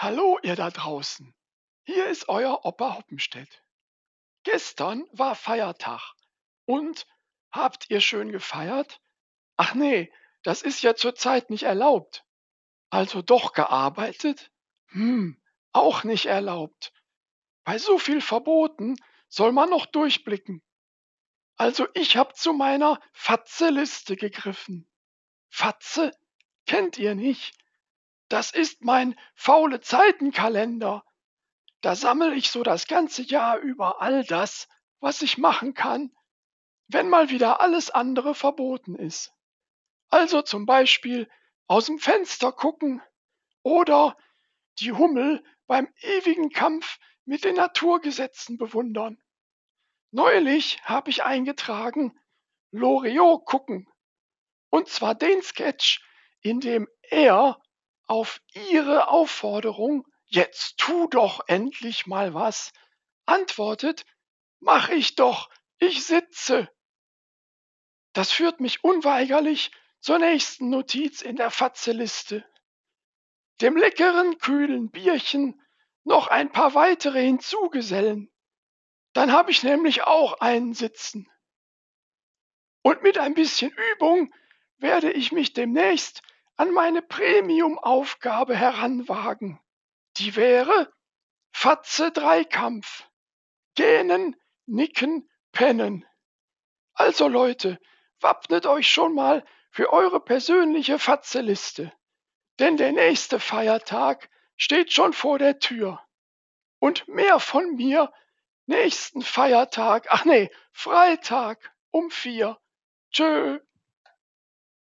Hallo, ihr da draußen. Hier ist euer Opa Hoppenstedt. Gestern war Feiertag. Und habt ihr schön gefeiert? Ach nee, das ist ja zurzeit nicht erlaubt. Also doch gearbeitet? Hm, auch nicht erlaubt. Bei so viel verboten soll man noch durchblicken. Also ich hab zu meiner Fatze-Liste gegriffen. Fatze? Kennt ihr nicht? Das ist mein faule Zeitenkalender. Da sammel ich so das ganze Jahr über all das, was ich machen kann, wenn mal wieder alles andere verboten ist. Also zum Beispiel aus dem Fenster gucken oder die Hummel beim ewigen Kampf mit den Naturgesetzen bewundern. Neulich habe ich eingetragen, Loriot gucken. Und zwar den Sketch, in dem er auf ihre Aufforderung, jetzt tu doch endlich mal was, antwortet, mach ich doch, ich sitze. Das führt mich unweigerlich zur nächsten Notiz in der Fatzeliste. Dem leckeren, kühlen Bierchen noch ein paar weitere hinzugesellen. Dann habe ich nämlich auch einen sitzen. Und mit ein bisschen Übung werde ich mich demnächst an meine Premium-Aufgabe heranwagen. Die wäre Fatze Dreikampf. Gähnen, nicken, pennen. Also Leute, wappnet euch schon mal für eure persönliche Fatzeliste. Denn der nächste Feiertag steht schon vor der Tür. Und mehr von mir nächsten Feiertag, ach nee, Freitag um vier. Tschö.